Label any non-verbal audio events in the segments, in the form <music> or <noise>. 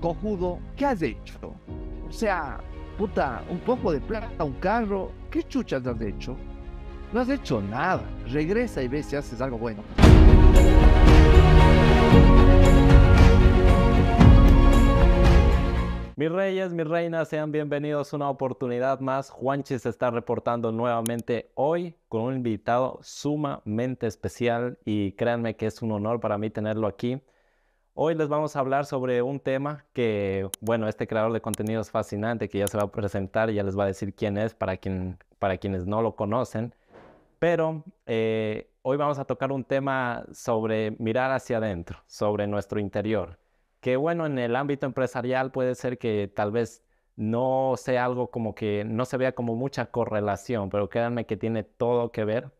cojudo, ¿qué has hecho? O sea, puta, un poco de plata, un carro, ¿qué chuchas has hecho? No has hecho nada. Regresa y ve si haces algo bueno. Mis reyes, mis reinas, sean bienvenidos a una oportunidad más. Juanchi se está reportando nuevamente hoy con un invitado sumamente especial y créanme que es un honor para mí tenerlo aquí. Hoy les vamos a hablar sobre un tema que, bueno, este creador de contenido es fascinante, que ya se va a presentar y ya les va a decir quién es para, quien, para quienes no lo conocen. Pero eh, hoy vamos a tocar un tema sobre mirar hacia adentro, sobre nuestro interior. Que bueno, en el ámbito empresarial puede ser que tal vez no sea algo como que no se vea como mucha correlación, pero créanme que tiene todo que ver.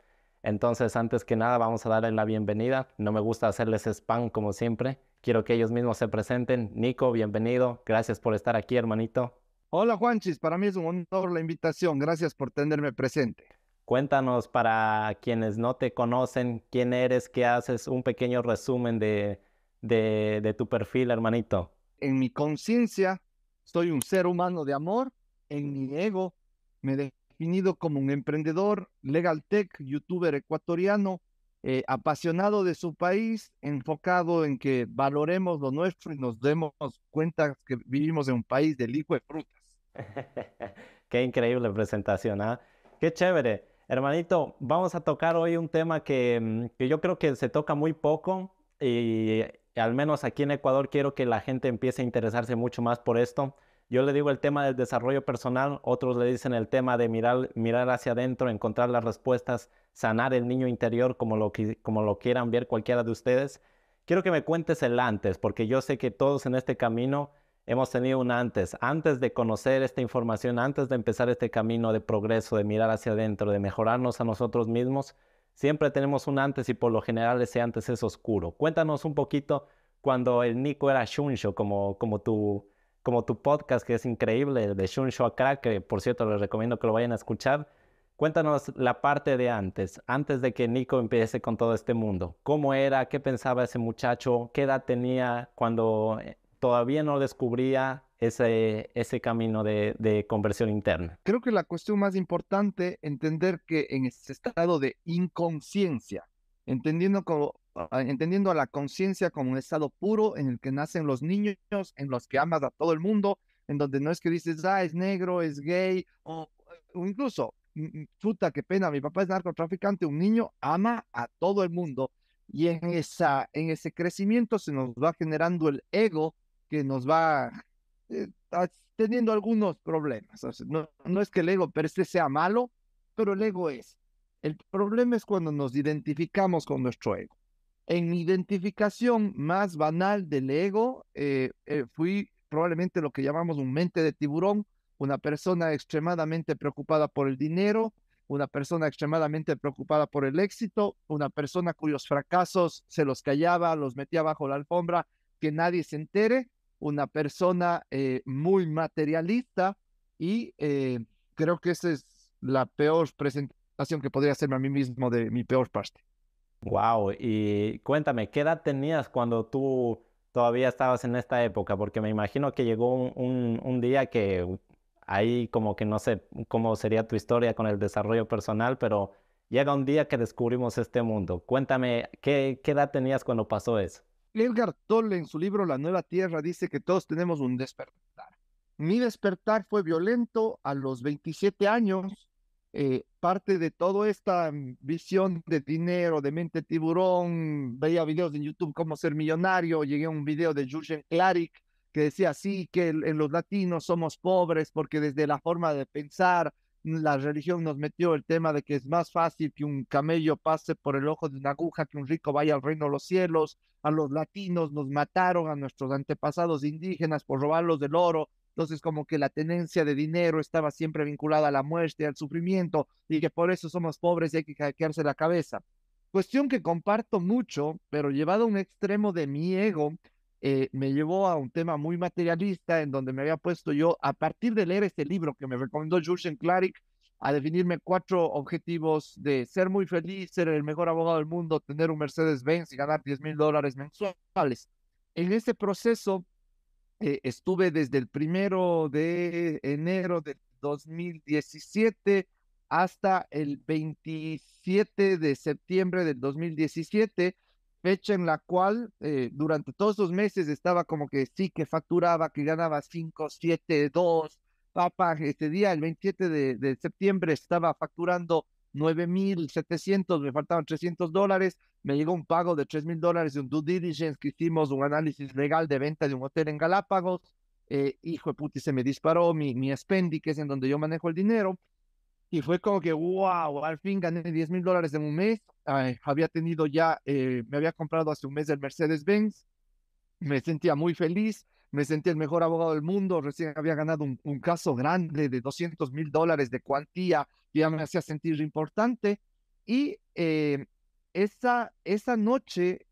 Entonces, antes que nada, vamos a darle la bienvenida. No me gusta hacerles spam como siempre. Quiero que ellos mismos se presenten. Nico, bienvenido. Gracias por estar aquí, hermanito. Hola, Juanchis. Para mí es un honor la invitación. Gracias por tenerme presente. Cuéntanos para quienes no te conocen, quién eres, qué haces, un pequeño resumen de, de, de tu perfil, hermanito. En mi conciencia, soy un ser humano de amor. En mi ego, me he definido como un emprendedor, legal tech, youtuber ecuatoriano, eh, apasionado de su país, enfocado en que valoremos lo nuestro y nos demos cuenta que vivimos en un país del hijo de frutas. <laughs> Qué increíble presentación, ¿ah? Qué chévere. Hermanito, vamos a tocar hoy un tema que, mm, que yo creo que se toca muy poco y al menos aquí en Ecuador quiero que la gente empiece a interesarse mucho más por esto. Yo le digo el tema del desarrollo personal, otros le dicen el tema de mirar, mirar hacia adentro, encontrar las respuestas, sanar el niño interior, como lo, como lo quieran ver cualquiera de ustedes. Quiero que me cuentes el antes, porque yo sé que todos en este camino hemos tenido un antes. Antes de conocer esta información, antes de empezar este camino de progreso, de mirar hacia adentro, de mejorarnos a nosotros mismos, siempre tenemos un antes y por lo general ese antes es oscuro. Cuéntanos un poquito cuando el Nico era Shunsho, como, como tu como tu podcast, que es increíble, de Shun Crack, que por cierto les recomiendo que lo vayan a escuchar. Cuéntanos la parte de antes, antes de que Nico empiece con todo este mundo. ¿Cómo era? ¿Qué pensaba ese muchacho? ¿Qué edad tenía cuando eh, todavía no descubría ese, ese camino de, de conversión interna? Creo que la cuestión más importante, entender que en ese estado de inconsciencia, entendiendo como entendiendo a la conciencia como un estado puro en el que nacen los niños, en los que amas a todo el mundo, en donde no es que dices, ah, es negro, es gay, o, incluso, puta, qué pena, mi papá es narcotraficante, un niño ama a todo el mundo y en, esa, en ese crecimiento se nos va generando el ego que nos va eh, teniendo algunos problemas. no, no es que el ego per se sea malo, pero el ego es. El problema es cuando nos identificamos con nuestro ego. En mi identificación más banal del ego, eh, eh, fui probablemente lo que llamamos un mente de tiburón, una persona extremadamente preocupada por el dinero, una persona extremadamente preocupada por el éxito, una persona cuyos fracasos se los callaba, los metía bajo la alfombra, que nadie se entere, una persona eh, muy materialista y creo que esa es la peor presentación que podría hacerme a mí mismo de mi peor parte. Wow, y cuéntame, ¿qué edad tenías cuando tú todavía estabas en esta época? Porque me imagino que llegó un, día que ahí como que no sé cómo sería tu historia con el desarrollo personal, pero llega un día que descubrimos este mundo. Cuéntame, ¿qué, qué edad tenías cuando pasó eso? Edgar Tolle en su libro La Nueva Tierra dice que todos tenemos un despertar. Mi despertar fue violento a los 27 años eh, parte de toda esta visión de dinero, de mente tiburón, veía videos en YouTube cómo ser millonario, llegué a un video de Jurgen Klarik que decía así, que en los latinos somos pobres porque desde la forma de pensar, la religión nos metió el tema de que es más fácil que un camello pase por el ojo de una aguja, que un rico vaya al reino de los cielos, a los latinos nos mataron, a nuestros antepasados indígenas por robarlos del oro, entonces, como que la tenencia de dinero estaba siempre vinculada a la muerte, al sufrimiento, y que por eso somos pobres y hay que hackearse la cabeza. Cuestión que comparto mucho, pero llevado a un extremo de mi ego, eh, me llevó a un tema muy materialista en donde me había puesto yo, a partir de leer este libro que me recomendó Jurgen Klarik, a definirme cuatro objetivos de ser muy feliz, ser el mejor abogado del mundo, tener un Mercedes-Benz y ganar 10 mil dólares mensuales. En ese proceso eh, estuve desde el primero de enero de 2017 hasta el 27 de septiembre del 2017, fecha en la cual eh, durante todos esos meses estaba como que sí, que facturaba, que ganaba 5, 7, 2. Papá, este día, el 27 de, de septiembre, estaba facturando 9.700, me faltaban 300 dólares, me llegó un pago de 3.000 dólares de un due diligence que hicimos, un análisis legal de venta de un hotel en Galápagos, eh, hijo de puta, se me disparó mi, mi Spendi, que es en donde yo manejo el dinero, y fue como que, wow, al fin gané 10 mil dólares en un mes, había tenido ya, eh, me había comprado hace un mes el Mercedes-Benz, me sentía muy feliz, me sentía el mejor abogado del mundo, recién había ganado un, un caso grande de 200 mil dólares de cuantía, ya me hacía sentir importante, y eh, esa, esa noche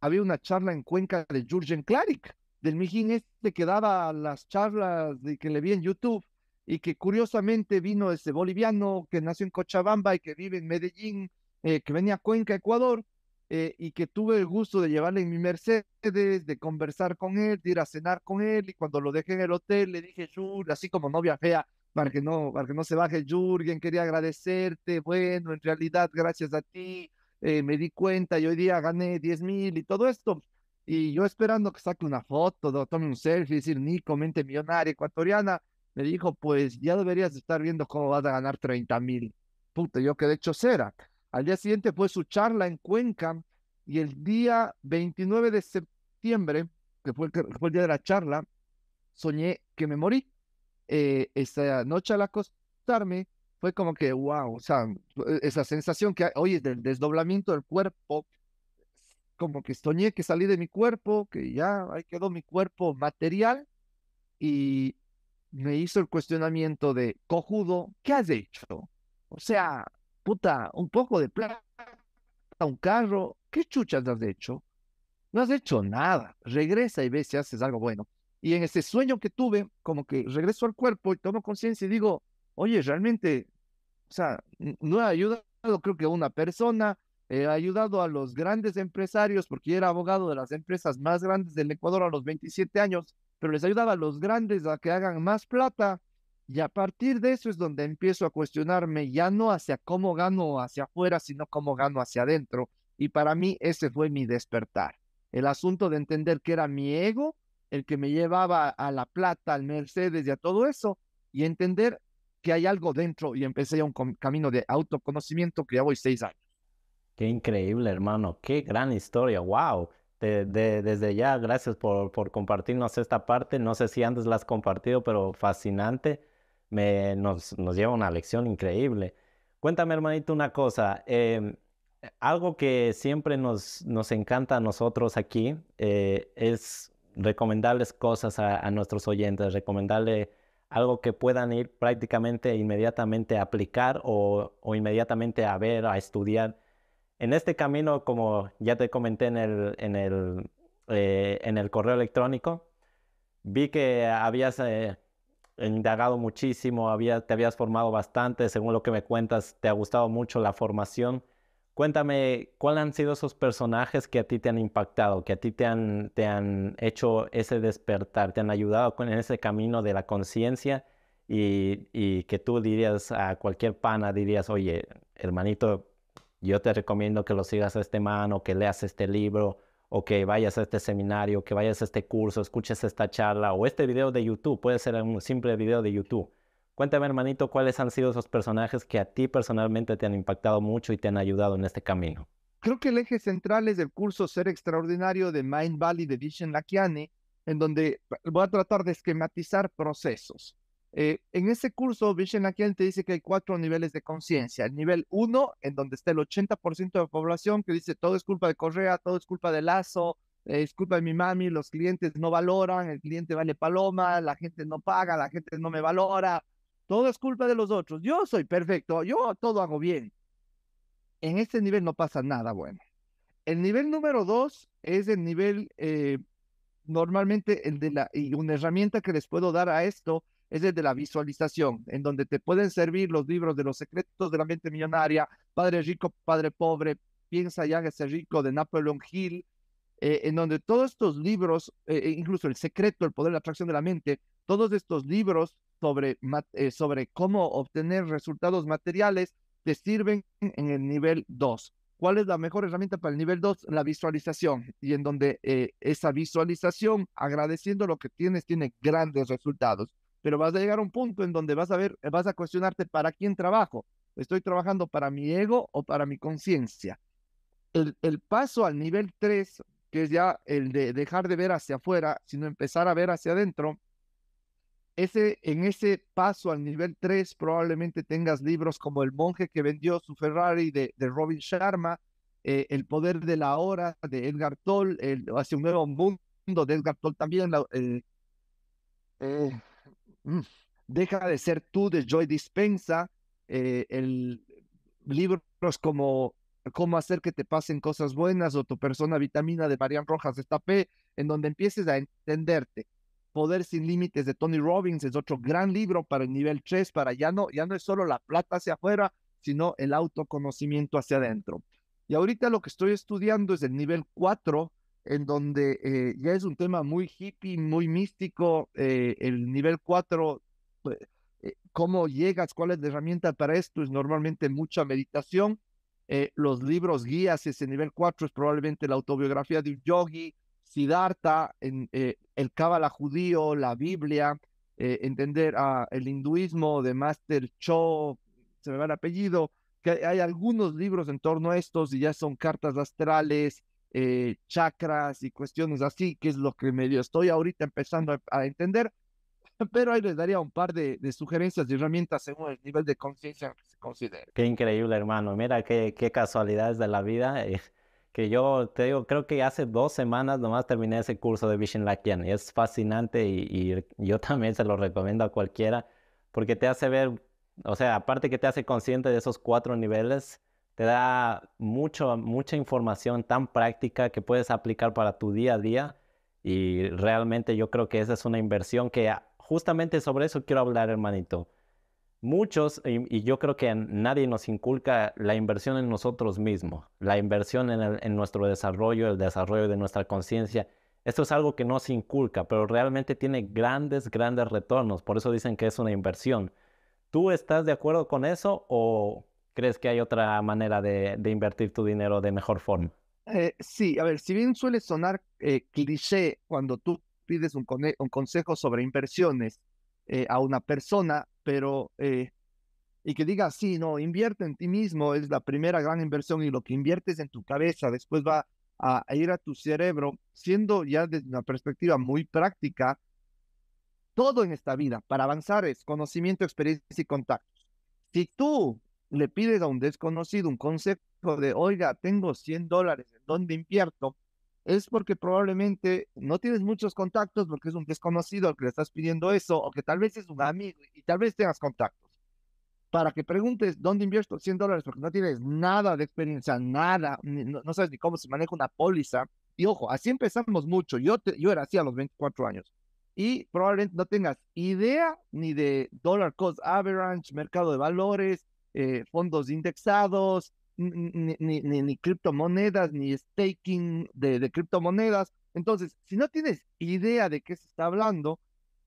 había una charla en Cuenca de Jurgen Klarik, del mijín este que daba las charlas de que le vi en YouTube y que curiosamente vino ese boliviano que nació en Cochabamba y que vive en Medellín, eh, que venía a Cuenca, Ecuador, eh, y que tuve el gusto de llevarle en mi Mercedes, de conversar con él, de ir a cenar con él, y cuando lo dejé en el hotel le dije, así como novia fea, para que no, para que no se baje Jürgen, quería agradecerte, bueno, en realidad gracias a ti eh, me di cuenta y hoy día gané 10 mil y todo esto. Y yo esperando que saque una foto, tome un selfie, decir, Nico, mente millonaria ecuatoriana, me dijo, pues ya deberías estar viendo cómo vas a ganar 30 mil. Puta, yo quedé hecho cera. Al día siguiente fue su charla en Cuenca y el día 29 de septiembre, que fue fue el día de la charla, soñé que me morí eh, esa noche al acostarme fue como que, wow, o sea, esa sensación que, oye, del desdoblamiento del cuerpo, como que soñé que salí de mi cuerpo, que ya ahí quedó mi cuerpo material y me hizo el cuestionamiento de, cojudo, ¿qué has hecho? O sea, puta, un poco de plata, un carro, ¿qué chuchas has hecho? No has hecho nada, regresa y ve si haces algo bueno. Y en ese sueño que tuve, como que regreso al cuerpo y tomo conciencia y digo, oye, realmente, o sea, no he ayudado, creo que a una persona, he ayudado a los grandes empresarios, porque era abogado de las empresas más grandes del Ecuador a los 27 años, pero les ayudaba a los grandes a que hagan más plata. Y a partir de eso es donde empiezo a cuestionarme ya no hacia cómo gano hacia afuera, sino cómo gano hacia adentro. Y para mí ese fue mi despertar. El asunto de entender que era mi ego el que me llevaba a la plata, al Mercedes y a todo eso, y entender que hay algo dentro y empecé a un camino de autoconocimiento que ya voy seis años. Qué increíble, hermano, qué gran historia, wow. De, desde ya, gracias por, por compartirnos esta parte. No sé si antes la has compartido, pero fascinante. Me, nos, nos lleva una lección increíble. Cuéntame, hermanito, una cosa. Em, algo que siempre nos, nos encanta a nosotros aquí eh, es recomendarles cosas a, nuestros oyentes, recomendarle algo que puedan ir prácticamente inmediatamente a aplicar o, inmediatamente a ver, a estudiar. En este camino, como ya te comenté en el, en el, eh, en el correo electrónico, vi que habías eh, indagado muchísimo, te habías formado bastante, según lo que me cuentas, te ha gustado mucho la formación. Cuéntame, ¿cuáles han sido esos personajes que a ti te han impactado, que a ti te han, te han hecho ese despertar, te han ayudado en ese camino de la conciencia y, y, que tú dirías a cualquier pana, dirías, oye, hermanito, yo te recomiendo que lo sigas a este man o que leas este libro o que vayas a este seminario, que vayas a este curso, escuches esta charla o este video de YouTube, puede ser un simple video de YouTube Cuéntame, hermanito, cuáles han sido esos personajes que a ti personalmente te han impactado mucho y te han ayudado en este camino. Creo que el eje central es el curso Ser Extraordinario de Mind Valley de Vishen Lakiani, en donde voy a tratar de esquematizar procesos. Eh, en ese curso, Vishen Lakiani te dice que hay cuatro niveles de conciencia. El nivel uno, en donde está el 80% de la población que dice todo es culpa de Correa, todo es culpa de Lazo, eh, es culpa de mi mami, los clientes no valoran, el cliente vale paloma, la gente no paga, la gente no me valora, todo es culpa de los otros. Yo soy perfecto, yo todo hago bien. En este nivel no pasa nada bueno. El nivel número dos es el nivel, eh, normalmente el de la, y una herramienta que les puedo dar a esto es el de la visualización, en donde te pueden servir los libros de los secretos de la mente millonaria, Padre Rico, Padre Pobre, Piensa y hágase rico de Napoleon Hill, eh, en donde todos estos libros, eh, e incluso El secreto, el poder de la atracción de la mente, todos estos libros sobre, eh, sobre cómo obtener resultados materiales te sirven en el nivel 2. ¿Cuál es la mejor herramienta para el nivel 2? La visualización. Y en donde esa visualización, agradeciendo lo que tienes, tiene grandes resultados. Pero vas a llegar a un punto en donde vas a ver, vas a cuestionarte para quién trabajo. ¿Estoy trabajando para mi ego o para mi conciencia? El, el, paso al nivel 3 que es ya el de dejar de ver hacia afuera, sino empezar a ver hacia adentro, ese, en ese paso al nivel 3 probablemente tengas libros como El monje que vendió su Ferrari de, de Robin Sharma, eh, El poder de la hora de Edgar Toll, el, Hacia un nuevo mundo de Edgar Toll también, eh, mm, Deja de ser tú de Joy Dispensa, eh, el, libros como cómo hacer que te pasen cosas buenas o tu persona vitamina de Marian Rojas P, en donde empieces a entenderte. Poder sin límites de Tony Robbins es otro gran libro para el nivel 3, para ya no, ya no es solo la plata hacia afuera, sino el autoconocimiento hacia adentro. Y ahorita lo que estoy estudiando es el nivel 4, en donde eh, ya es un tema muy hippie, muy místico. Eh, el nivel 4, pues, eh, cómo llegas, cuál es la herramienta para esto, es normalmente mucha meditación eh, los libros guías, ese nivel 4 es probablemente la autobiografía de un yogi, Siddhartha, en, el Kabbalah judío, la Biblia, entender a el hinduismo de Master Cho, se me va el apellido, que hay algunos libros en torno a estos y ya son cartas astrales, chakras y cuestiones así, que es lo que medio estoy ahorita empezando a entender, <laughs> pero ahí les daría un par de, sugerencias y herramientas según el nivel de conciencia que se considere. Qué increíble, hermano. Mira qué, qué casualidades de la vida. Eh, que yo te digo, creo que hace dos semanas nomás terminé ese curso de Vision Lakian y es fascinante y, yo también se lo recomiendo a cualquiera porque te hace ver, o sea, aparte que te hace consciente de esos cuatro niveles, te da mucho, mucha información tan práctica que puedes aplicar para tu día a día y realmente yo creo que esa es una inversión que justamente sobre eso quiero hablar, hermanito. Muchos, y, yo creo que nadie nos inculca la inversión en nosotros mismos, la inversión en, nuestro desarrollo, el desarrollo de nuestra conciencia. Esto es algo que no se inculca, pero realmente tiene grandes, grandes retornos. Por eso dicen que es una inversión. ¿Tú estás de acuerdo con eso o crees que hay otra manera de, invertir tu dinero de mejor forma? Eh, sí, a ver, si bien suele sonar eh, cliché cuando tú pides un, un consejo sobre inversiones eh, a una persona, pero eh, y que diga, sí, no, invierte en ti mismo, es la primera gran inversión y lo que inviertes en tu cabeza después va a, ir a tu cerebro, siendo ya desde una perspectiva muy práctica, todo en esta vida para avanzar es conocimiento, experiencia y contactos. Si tú le pides a un desconocido un consejo de, oiga, tengo 100 dólares, ¿en dónde invierto? es porque probablemente no tienes muchos contactos porque es un desconocido al que le estás pidiendo eso, o que tal vez es un amigo y tal vez tengas contactos. Para que preguntes dónde invierto 100 dólares porque no tienes nada de experiencia, nada, no, sabes ni cómo se maneja una póliza. Y ojo, así empezamos mucho. Yo, yo era así a los 24 años. Y probablemente no tengas idea ni de dollar cost average, mercado de valores, eh, fondos indexados, ni, ni, ni, criptomonedas, ni staking de, de, criptomonedas. Entonces, si no tienes idea de qué se está hablando,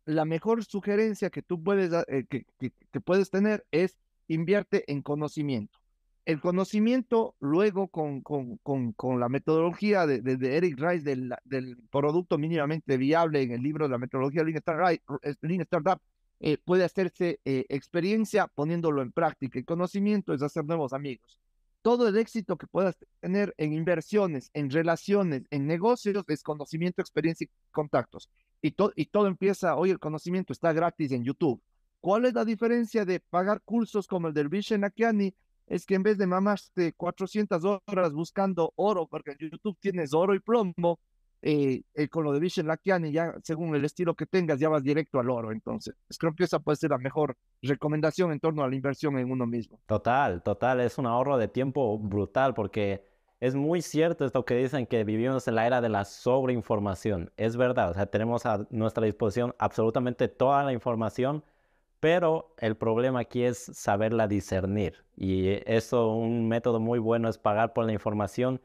la mejor sugerencia que tú puedes, eh, que, que, puedes tener es invierte en conocimiento. El conocimiento, luego con, con, con, con la metodología de, de, Eric Rice del, del, producto mínimamente viable en el libro de la metodología Lean Startup, eh, puede hacerse eh, experiencia poniéndolo en práctica. El conocimiento es hacer nuevos amigos todo el éxito que puedas tener en inversiones, en relaciones, en negocios, es conocimiento, experiencia y contactos. Y, y todo empieza, hoy el conocimiento está gratis en YouTube. ¿Cuál es la diferencia de pagar cursos como el del Vishen Akiani? Es que en vez de mamarte 400 horas buscando oro, porque en YouTube tienes oro y plomo, eh, eh, con lo de Vision Lakiani, ya según el estilo que tengas, ya vas directo al oro. Entonces, creo que esa puede ser la mejor recomendación en torno a la inversión en uno mismo. Total, total, es un ahorro de tiempo brutal porque es muy cierto esto que dicen que vivimos en la era de la sobreinformación. Es verdad, o sea, tenemos a nuestra disposición absolutamente toda la información, pero el problema aquí es saberla discernir. Y eso, un método muy bueno es pagar por la información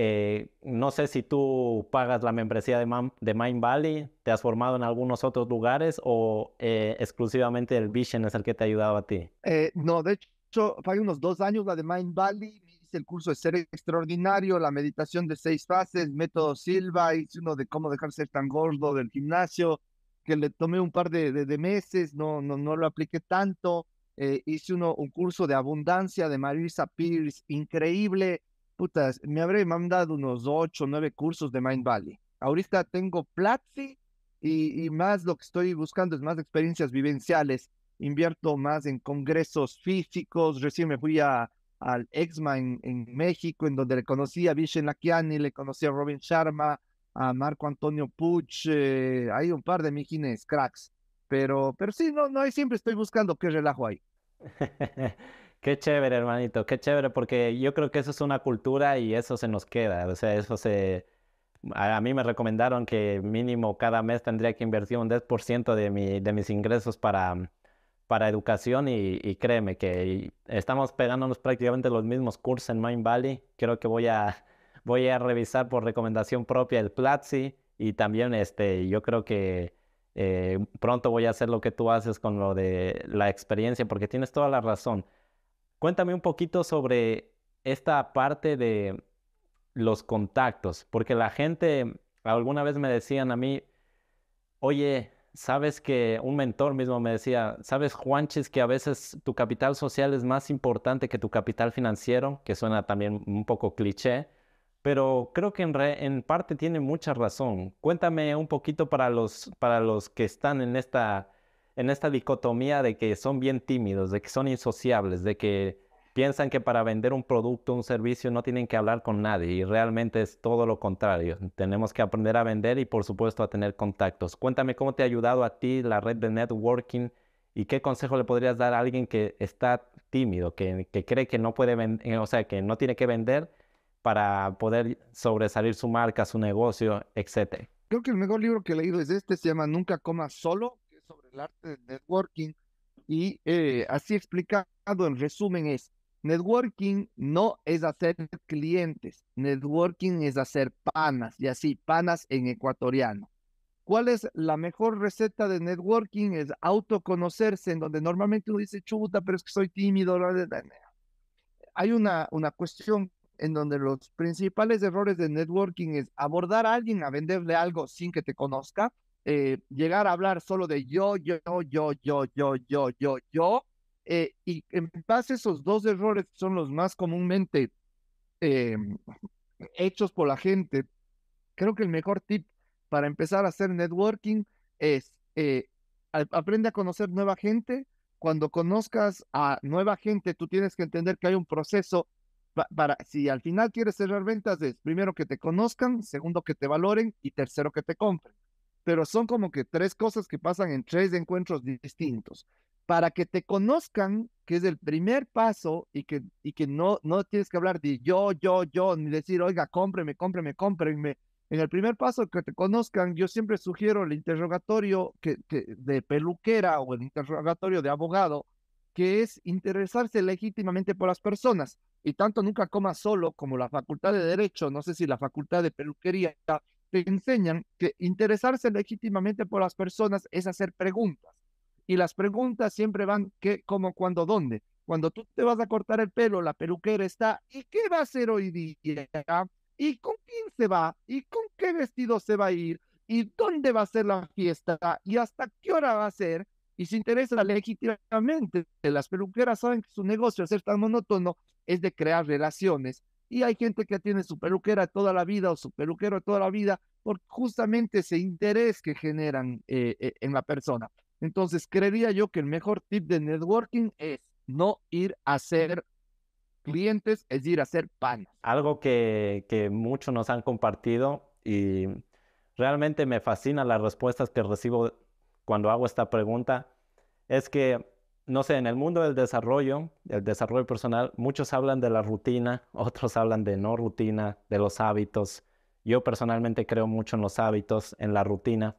eh, no sé si tú pagas la membresía de, Mind Valley, te has formado en algunos otros lugares o eh, exclusivamente el Vision es el que te ha ayudado a ti. Eh, no, de hecho, fue unos dos años la de Mind Valley, hice el curso de ser extraordinario, la meditación de seis fases, método Silva, hice uno de cómo dejar ser tan gordo del gimnasio, que le tomé un par de, de, meses, no, no, no lo apliqué tanto. hice uno, un curso de abundancia de Marisa Pierce, increíble putas, me habré mandado unos ocho o nueve cursos de Mind Valley. Ahorita tengo Platzi y, más lo que estoy buscando es más experiencias vivenciales. Invierto más en congresos físicos. Recién me fui a, al EXMA en, México, en donde le conocí a Vishen Lakiani, le conocí a Robin Sharma, a Marco Antonio Puch. Eh, hay un par de mijines cracks. Pero, pero sí, no, no, siempre estoy buscando qué relajo hay. <laughs> Qué chévere, hermanito, qué chévere, porque yo creo que eso es una cultura y eso se nos queda. O sea, eso se... A mí me recomendaron que mínimo cada mes tendría que invertir un 10% de, mi, de mis ingresos para, para educación y, créeme que estamos pegándonos prácticamente los mismos cursos en Mind Valley. Creo que voy a, <laughs> voy a revisar por recomendación propia el Platzi y también este, yo creo que eh, pronto voy a hacer lo que tú haces con lo de la experiencia, porque tienes toda la razón. Cuéntame un poquito sobre esta parte de los contactos, porque la gente alguna vez me decían a mí, oye, sabes que un mentor mismo me decía, sabes Juanchis que a veces tu capital social es más importante que tu capital financiero, que suena también un poco cliché, pero creo que en, en parte tiene mucha razón. Cuéntame un poquito para los, para los que están en esta en esta dicotomía de que son bien tímidos, de que son insociables, de que piensan que para vender un producto, un servicio, no tienen que hablar con nadie y realmente es todo lo contrario. Tenemos que aprender a vender y por supuesto a tener contactos. Cuéntame cómo te ha ayudado a ti la red de networking y qué consejo le podrías dar a alguien que está tímido, que, cree que no puede vender, eh, o sea, que no tiene que vender para poder sobresalir su marca, su negocio, etc. Creo que el mejor libro que he leído es este, se llama Nunca comas solo el arte del networking y eh, así explicado en resumen es, networking no es hacer clientes, networking es hacer panas y así, panas en ecuatoriano. ¿Cuál es la mejor receta de networking? Es autoconocerse, en donde normalmente uno dice, chuta, pero es que soy tímido. Hay una, una cuestión en donde los principales errores de networking es abordar a alguien a venderle algo sin que te conozca eh, llegar a hablar solo de yo, yo, yo, yo, yo, yo, yo, yo. Eh, y en base a esos dos errores son los más comúnmente em, hechos por la gente, creo que el mejor tip para empezar a hacer networking es eh, aprende a conocer nueva gente. Cuando conozcas a nueva gente, tú tienes que entender que hay un proceso para, si al final quieres cerrar ventas, es primero que te conozcan, segundo que te valoren y tercero que te compren pero son como que tres cosas que pasan en tres encuentros distintos. Para que te conozcan, que es el primer paso y que, y que no, no tienes que hablar de yo, yo, yo, ni decir, oiga, cómpreme, cómpreme, cómpreme. En el primer paso que te conozcan, yo siempre sugiero el interrogatorio que, que de peluquera o el interrogatorio de abogado, que es interesarse legítimamente por las personas. Y tanto nunca coma solo como la facultad de Derecho, no sé si la facultad de peluquería te enseñan que interesarse legítimamente por las personas es hacer preguntas. Y las preguntas siempre van qué, cómo, cuándo, dónde. Cuando tú te vas a cortar el pelo, la peluquera está, ¿y qué va a hacer hoy día? ¿Y con quién se va? ¿Y con qué vestido se va a ir? ¿Y dónde va a ser la fiesta? ¿Y hasta qué hora va a ser? Y se interesa legítimamente. Las peluqueras saben que su negocio, al ser tan monótono, es de crear relaciones y hay gente que tiene su peluquera toda la vida o su peluquero toda la vida por justamente ese interés que generan eh, eh, en la persona. Entonces, creería yo que el mejor tip de networking es no ir a hacer clientes, es ir a hacer panes. Algo que, que muchos nos han compartido y realmente me fascina las respuestas que recibo cuando hago esta pregunta, es que no sé, en el mundo del desarrollo, el desarrollo personal, muchos hablan de la rutina, <laughs> otros hablan de no rutina, de los hábitos. Yo personalmente creo mucho en los hábitos, en la rutina,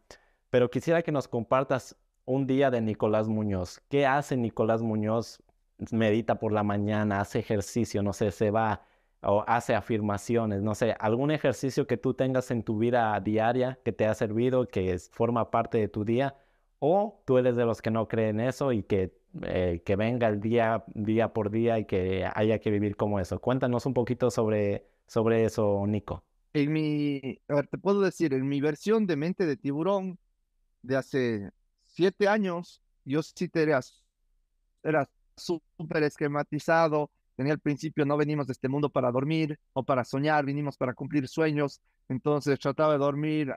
pero quisiera que nos compartas un día de Nicolás Muñoz. ¿Qué hace Nicolás Muñoz? Medita por la mañana, hace ejercicio, no sé, se va o hace afirmaciones, no sé, algún ejercicio que tú tengas en tu vida diaria que te ha servido, que forma parte de tu día, o tú eres de los que no creen eso y que, eh, que venga el día, día por día y que haya que vivir como eso. Cuéntanos un poquito sobre, sobre eso, Nico. En mi, a ver, te puedo decir, en mi versión de mente de tiburón de hace siete años, yo sí te era, era súper esquematizado, tenía el principio, no venimos de este mundo para dormir o para soñar, vinimos para cumplir sueños, entonces trataba de dormir,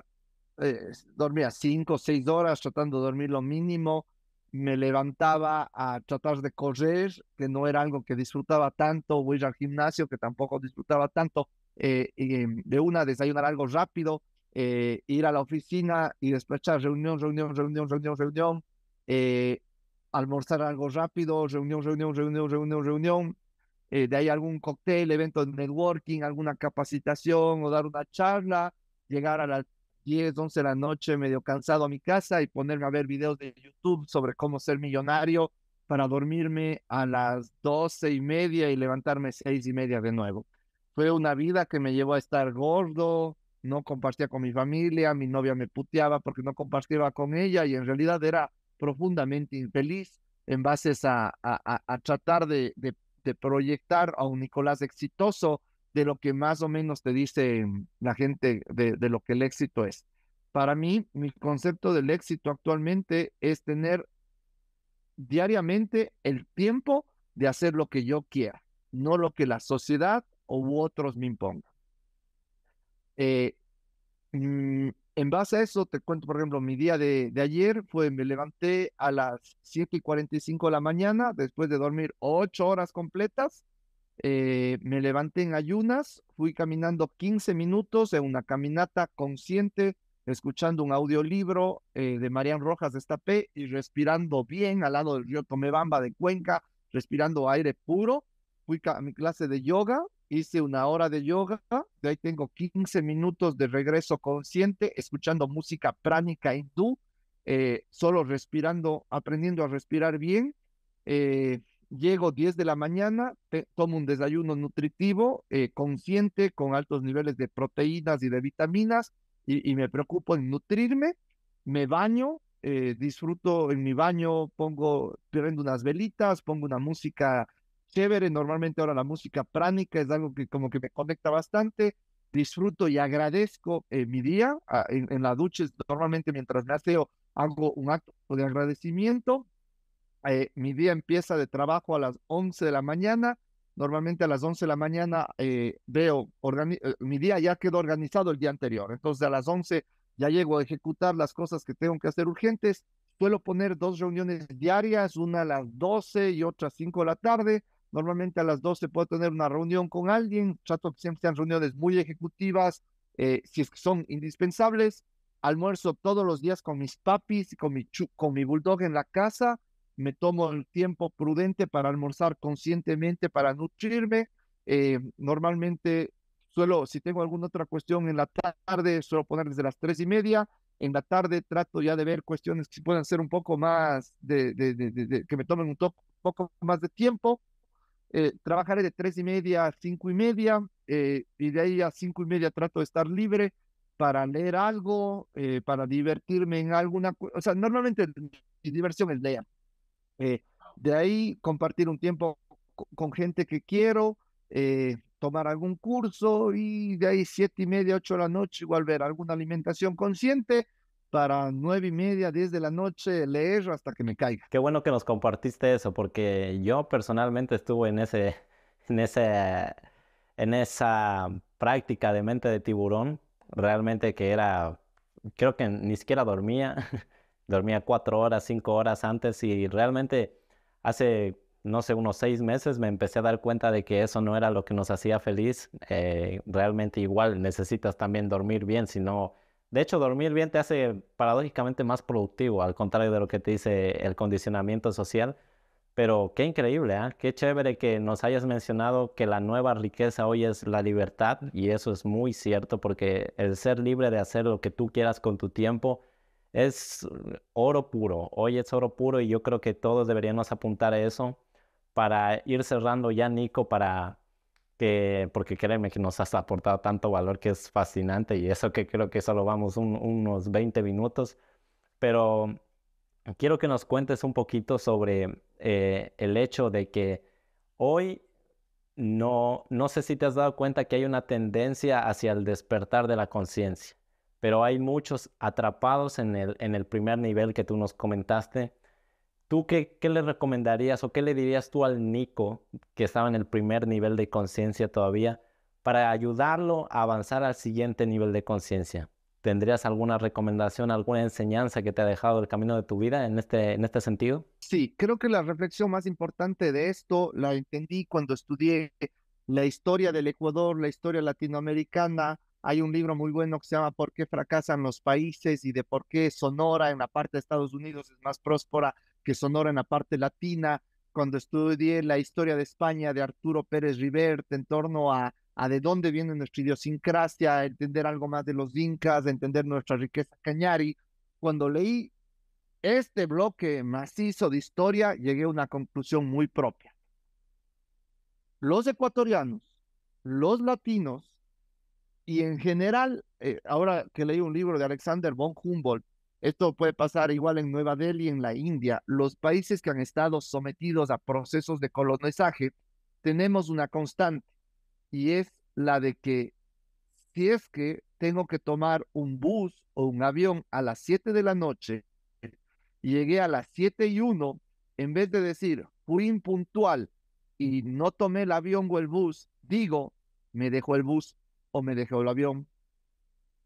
eh, dormía cinco o seis horas, tratando de dormir lo mínimo, me levantaba a tratar de correr, que no era algo que disfrutaba tanto, voy al gimnasio, que tampoco disfrutaba tanto, eh, em, de una, desayunar algo rápido, eh, ir a la oficina y despachar reunión, reunión, reunión, reunión, reunión, almorzar algo rápido, reunión, reunión, reunión, reunión, reunión, eh, de ahí algún cóctel, evento de networking, alguna capacitación o dar una charla, llegar a las 10, 11 de la noche medio cansado a mi casa y ponerme a ver videos de YouTube sobre cómo ser millonario para dormirme a las 12 y media y levantarme seis y media de nuevo. Fue una vida que me llevó a estar gordo, no compartía con mi familia, mi novia me puteaba porque no compartía con ella y en realidad era profundamente infeliz en base a, a, tratar de, de de proyectar a un Nicolás exitoso de lo que más o menos te dice la gente de, lo que el éxito es. Para mí, mi concepto del éxito actualmente es tener diariamente el tiempo de hacer lo que yo quiera, no lo que la sociedad u otros me impongan. Eh, mm, en base a eso, te cuento, por ejemplo, mi día de, de, ayer fue, me levanté a las 7 y 45 de la mañana, después de dormir 8 horas completas, eh, me levanté en ayunas, fui caminando 15 minutos en una caminata consciente, escuchando un audiolibro eh, de Marian Rojas de Estapé y respirando bien al lado del río Tomebamba de Cuenca, respirando aire puro. Fui a mi clase de yoga, hice una hora de yoga, de ahí tengo 15 minutos de regreso consciente, escuchando música pránica hindú, eh, solo respirando, aprendiendo a respirar bien. Eh, llego 10 de la mañana, tomo un desayuno nutritivo, eh, consciente, con altos niveles de proteínas y de vitaminas, y, y me preocupo en nutrirme, me baño, disfruto en mi baño, pongo, prendo unas velitas, pongo una música chévere. Normalmente ahora la música pránica es algo que como que me conecta bastante. Disfruto y agradezco eh, mi día. Ah, en, la ducha, normalmente mientras me aseo, hago un acto de agradecimiento. Eh, mi día empieza de trabajo a las 11 de la mañana. Normalmente a las 11 de la mañana eh, veo, mi día ya quedó organizado el día anterior. Entonces a las 11 ya llego a ejecutar las cosas que tengo que hacer urgentes. Suelo poner dos reuniones diarias, una a las 12 y otra a 5 de la tarde. Normalmente a las 12 puedo tener una reunión con alguien, trato que siempre sean reuniones muy ejecutivas, eh, si es que son indispensables. Almuerzo todos los días con mis papis con mi, con mi bulldog en la casa. Me tomo el tiempo prudente para almorzar conscientemente, para nutrirme. Eh, normalmente suelo, si tengo alguna otra cuestión en la tarde, suelo poner desde las tres y media. En la tarde trato ya de ver cuestiones que puedan ser un poco más, de, de, de, que me tomen un poco más de tiempo eh, trabajaré de tres y media a cinco y media eh, y de ahí a cinco y media trato de estar libre para leer algo, eh, para divertirme en alguna, o sea, normalmente mi diversión es leer. De ahí compartir un tiempo con gente que quiero, tomar algún curso y de ahí siete y media, ocho de la noche igual ver alguna alimentación consciente para nueve y media, diez de la noche leer hasta que me caiga. Qué bueno que nos compartiste eso, porque yo personalmente estuve en ese, <laughs> en ese, en esa práctica de mente de tiburón, realmente que era, creo que ni siquiera dormía, <laughs> dormía cuatro horas, cinco horas antes y realmente hace, no sé, unos seis meses me empecé a dar cuenta de que eso no era lo que nos hacía feliz. Eh, realmente igual necesitas también dormir bien, si no de hecho, dormir bien te hace paradójicamente más productivo, al contrario de lo que te dice el condicionamiento social. Pero qué increíble, ¿eh? qué chévere que nos hayas mencionado que la nueva riqueza hoy es la libertad y eso es muy cierto porque el ser libre de hacer lo que tú quieras con tu tiempo es oro puro. Hoy es oro puro y yo creo que todos deberíamos apuntar a eso para ir cerrando ya, Nico, para que, porque créeme que nos has aportado tanto valor que es fascinante y eso que creo que solo vamos unos 20 minutos, pero quiero que nos cuentes un poquito sobre eh, el hecho de que hoy no, no sé si te has dado cuenta que hay una tendencia hacia el despertar de la conciencia, pero hay muchos atrapados en el, en el primer nivel que tú nos comentaste. ¿Tú qué, qué le recomendarías o qué le dirías tú al Nico que estaba en el primer nivel de conciencia todavía para ayudarlo a avanzar al siguiente nivel de conciencia? ¿Tendrías alguna recomendación, alguna enseñanza que te ha dejado el camino de tu vida en este, en este sentido? Sí, creo que la reflexión más importante de esto la entendí cuando estudié la historia del Ecuador, la historia latinoamericana. Hay un libro muy bueno que se llama ¿Por qué fracasan los países? y de por qué Sonora en la parte de Estados Unidos es más próspera que Sonora en la parte latina. Cuando estudié la historia de España de Arturo Pérez Rivert en torno a a de dónde viene nuestra idiosincrasia, entender algo más de los incas, entender nuestra riqueza cañari. Cuando leí este bloque macizo de historia, llegué a una conclusión muy propia. Los ecuatorianos, los latinos y en general, eh, ahora que leí un libro de Alexander von Humboldt, esto puede pasar igual en Nueva Delhi, en la India, los países que han estado sometidos a procesos de colonizaje, tenemos una constante y es la de que si es que tengo que tomar un bus o un avión a las 7 de la noche llegué a las 7 y 1, en vez de decir fui impuntual y no tomé el avión o el bus, digo, me dejó el bus o me dejó el avión.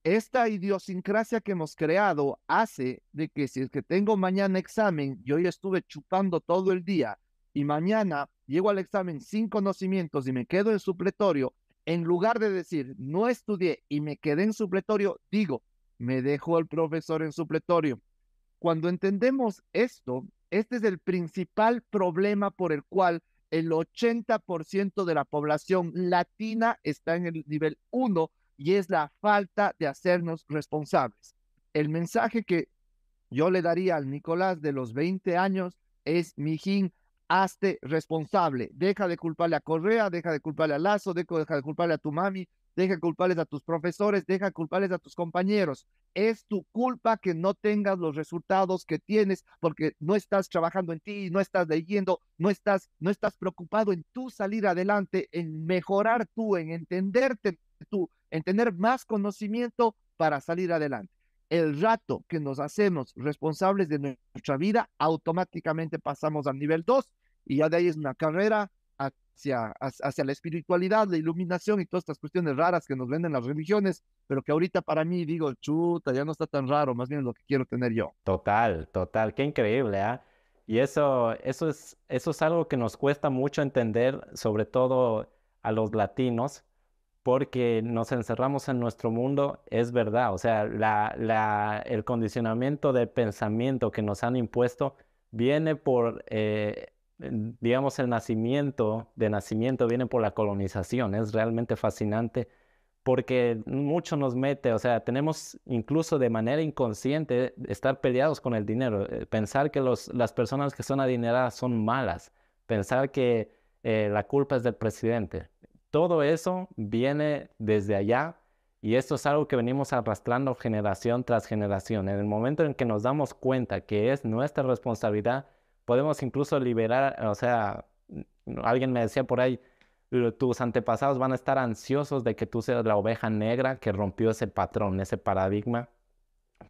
Esta idiosincrasia que hemos creado hace de que si es que tengo mañana examen, yo ya estuve chupando todo el día y mañana llego al examen sin conocimientos y me quedo en supletorio, en lugar de decir no estudié y me quedé en supletorio, digo, me dejó el profesor en supletorio. Cuando entendemos esto, este es el principal problema por el cual el 80% de la población latina está en el nivel 1 y es la falta de hacernos responsables. El mensaje que yo le daría al Nicolás de los 20 años es, mijín, hazte responsable. Deja de culparle a Correa, deja de culparle a Lazo, deja de culparle a tu mami, deja de culparles a tus profesores, deja de culparles a tus compañeros. Es tu culpa que no tengas los resultados que tienes porque no estás trabajando en ti, no estás leyendo, no estás, no estás preocupado en tú salir adelante, en mejorar tú, en entenderte tú, en tener más conocimiento para salir adelante el rato que nos hacemos responsables de nuestra vida, automáticamente pasamos al nivel 2 y ya de ahí es una carrera hacia, hacia la espiritualidad, la iluminación y todas estas cuestiones raras que nos venden las religiones, pero que ahorita para mí digo, chuta, ya no está tan raro, más bien lo que quiero tener yo. Total, total, qué increíble, ¿ah? Y eso, eso, es, eso es algo que nos cuesta mucho entender, sobre todo a los latinos, porque nos encerramos en nuestro mundo, es verdad. O sea, la, el condicionamiento de pensamiento que nos han impuesto viene por, eh, digamos, el nacimiento, de nacimiento viene por la colonización. Es realmente fascinante porque mucho nos mete, o sea, tenemos incluso de manera inconsciente estar peleados con el dinero, eh, pensar que los, las personas que son adineradas son malas, pensar que eh, la culpa es del presidente. Todo eso viene desde allá y esto es algo que venimos arrastrando generación tras generación. En el momento en que nos damos cuenta que es nuestra responsabilidad, podemos incluso liberar, o sea, alguien me decía por ahí, tus antepasados van a estar ansiosos de que tú seas la oveja negra que rompió ese patrón, ese paradigma,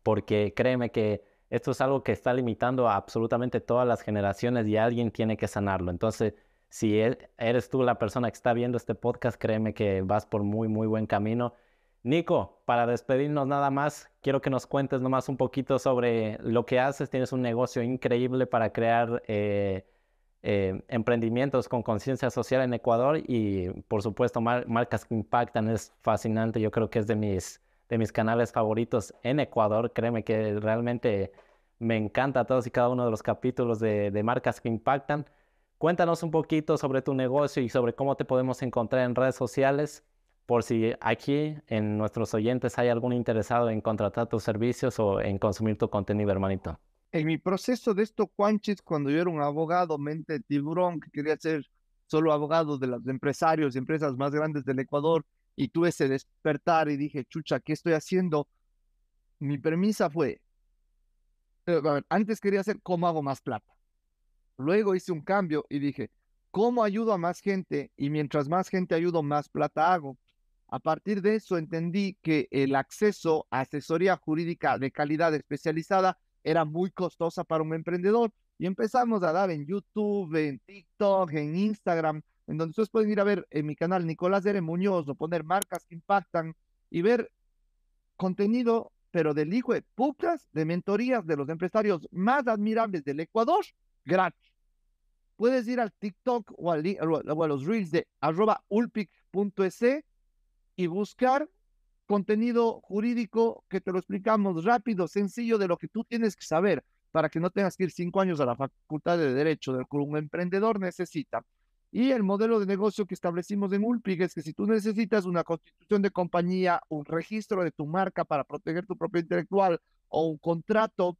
porque créeme que esto es algo que está limitando a absolutamente todas las generaciones y alguien tiene que sanarlo. Entonces, si e, eres tú la persona que está viendo este podcast, créeme que vas por muy, muy buen camino. Nico, para despedirnos nada más, quiero que nos cuentes nomás un poquito sobre lo que haces. Tienes un negocio increíble para crear eh, eh, emprendimientos con conciencia social en Ecuador y por supuesto marcas que impactan. Es fascinante, yo creo que es de mis, de mis canales favoritos en Ecuador. Créeme que realmente me encanta todos y cada uno de los capítulos de, de marcas que impactan. Cuéntanos un poquito sobre tu negocio y sobre cómo te podemos encontrar en redes sociales, por si aquí en nuestros oyentes hay algún interesado en contratar tus servicios o en consumir tu contenido, hermanito. En mi proceso de esto, Juanchis, cuando yo era un abogado, mente tiburón, que quería ser solo abogado de los empresarios y empresas más grandes del Ecuador y tuve ese despertar y dije, chucha, ¿qué estoy haciendo? Mi premisa fue, eh, antes quería hacer cómo hago más plata. Luego hice un cambio y dije, ¿cómo ayudo a más gente? Y mientras más gente ayudo, más plata hago. A partir de eso entendí que el acceso a asesoría jurídica de calidad especializada era muy costosa para un emprendedor y empezamos a dar en YouTube, en TikTok, en Instagram, en donde ustedes pueden ir a ver en mi canal Nicolás Dere Muñoz o poner marcas que impactan y ver contenido, pero del hijo de putas, de mentorías de los empresarios más admirables del Ecuador, gratis. Puedes ir al TikTok o, a los reels de arroba ulpic.es y buscar contenido jurídico que te lo explicamos rápido, sencillo, de lo que tú tienes que saber para que no tengas que ir cinco años a la facultad de Derecho, del que un emprendedor necesita. Y el modelo de negocio que establecimos en Ulpig es que si tú necesitas una constitución de compañía, un registro de tu marca para proteger tu propiedad intelectual o un contrato,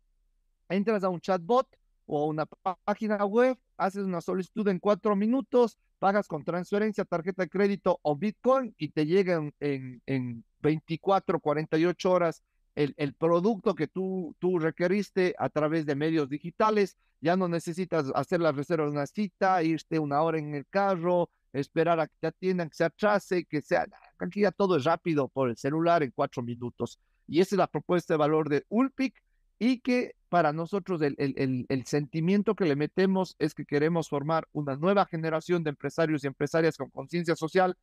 entras a un chatbot o una página web, haces una solicitud en cuatro minutos, pagas con transferencia, tarjeta de crédito o Bitcoin y te llegan en, en 24, 48 horas el, el, producto que tú, tú requeriste a través de medios digitales. Ya no necesitas hacer la reserva de una cita, irte una hora en el carro, esperar a que te atiendan, que se atrase, que sea. Aquí ya todo es rápido por el celular en cuatro minutos. Y esa es la propuesta de valor de Ulpic y que para nosotros el, sentimiento que le metemos es que queremos formar una nueva generación de empresarios y empresarias con conciencia social.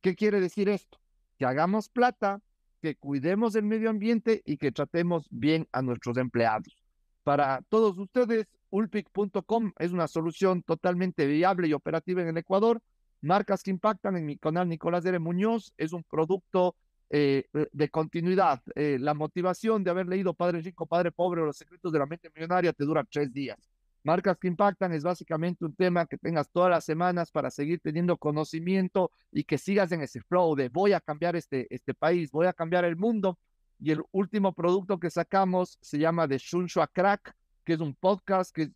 ¿Qué quiere decir esto? Que hagamos plata, que cuidemos el medio ambiente y que tratemos bien a nuestros empleados. Para todos ustedes, ulpic.com es una solución totalmente viable y operativa en el Ecuador. Marcas que impactan en mi canal Nicolás Dere Muñoz es un producto eh, eh, de continuidad. Eh, la motivación de haber leído Padre Rico, Padre Pobre o Los Secretos de la Mente Millonaria te dura tres días. Marcas que impactan es básicamente un tema que tengas todas las semanas para seguir teniendo conocimiento y que sigas en ese flow de voy a cambiar este, este país, voy a cambiar el mundo. Y el último producto que sacamos se llama The Shunshu Crack, que es un podcast que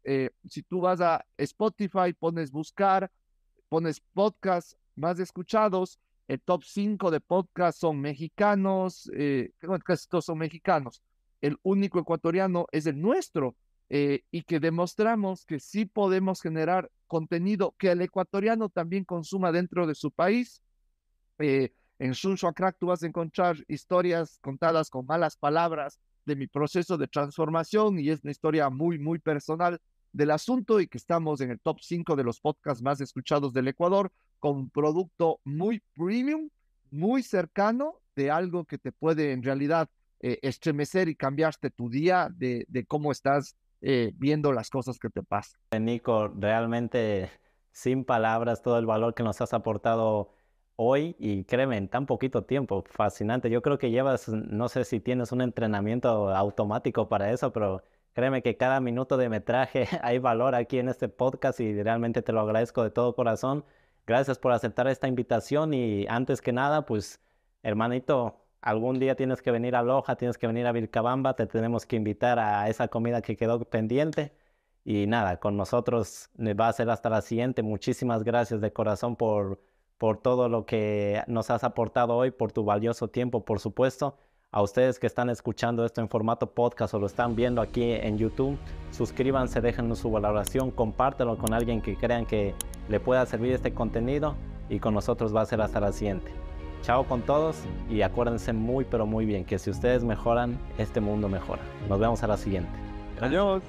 si tú vas a Spotify, pones buscar, pones podcast más escuchados el top 5 de podcast son mexicanos, eh, casi todos son mexicanos. El único ecuatoriano es el nuestro eh, y que demostramos que sí podemos generar contenido que el ecuatoriano también consuma dentro de su país. Eh, en Shunshua Crack tú vas a encontrar historias contadas con malas palabras de mi proceso de transformación y es una historia muy, muy personal del asunto y que estamos en el top 5 de los podcasts más escuchados del Ecuador con un producto muy premium, muy cercano de algo que te puede en realidad eh, estremecer y cambiarte tu día de, de cómo estás eh, viendo las cosas que te pasan. Nico, realmente sin palabras todo el valor que nos has aportado hoy y créeme, en tan poquito tiempo, fascinante. Yo creo que llevas, no sé si tienes un entrenamiento automático para eso, pero créeme que cada minuto de metraje <laughs> hay valor aquí en este podcast y realmente te lo agradezco de todo corazón. Gracias por aceptar esta invitación y antes que nada, pues hermanito, algún día tienes que venir a Loja, tienes que venir a Vilcabamba, te tenemos que invitar a esa comida que quedó pendiente. Y nada, con nosotros va a ser hasta la siguiente. Muchísimas gracias de corazón por, por todo lo que nos has aportado hoy, por tu valioso tiempo, por supuesto. A ustedes que están escuchando esto en formato podcast o lo están viendo aquí en YouTube, suscríbanse, déjenos su valoración, compártelo con alguien que crean que le pueda servir este contenido y con nosotros va a ser hasta la siguiente. Chao con todos y acuérdense muy pero muy bien que si ustedes mejoran, este mundo mejora. Nos vemos a la siguiente. Adiós.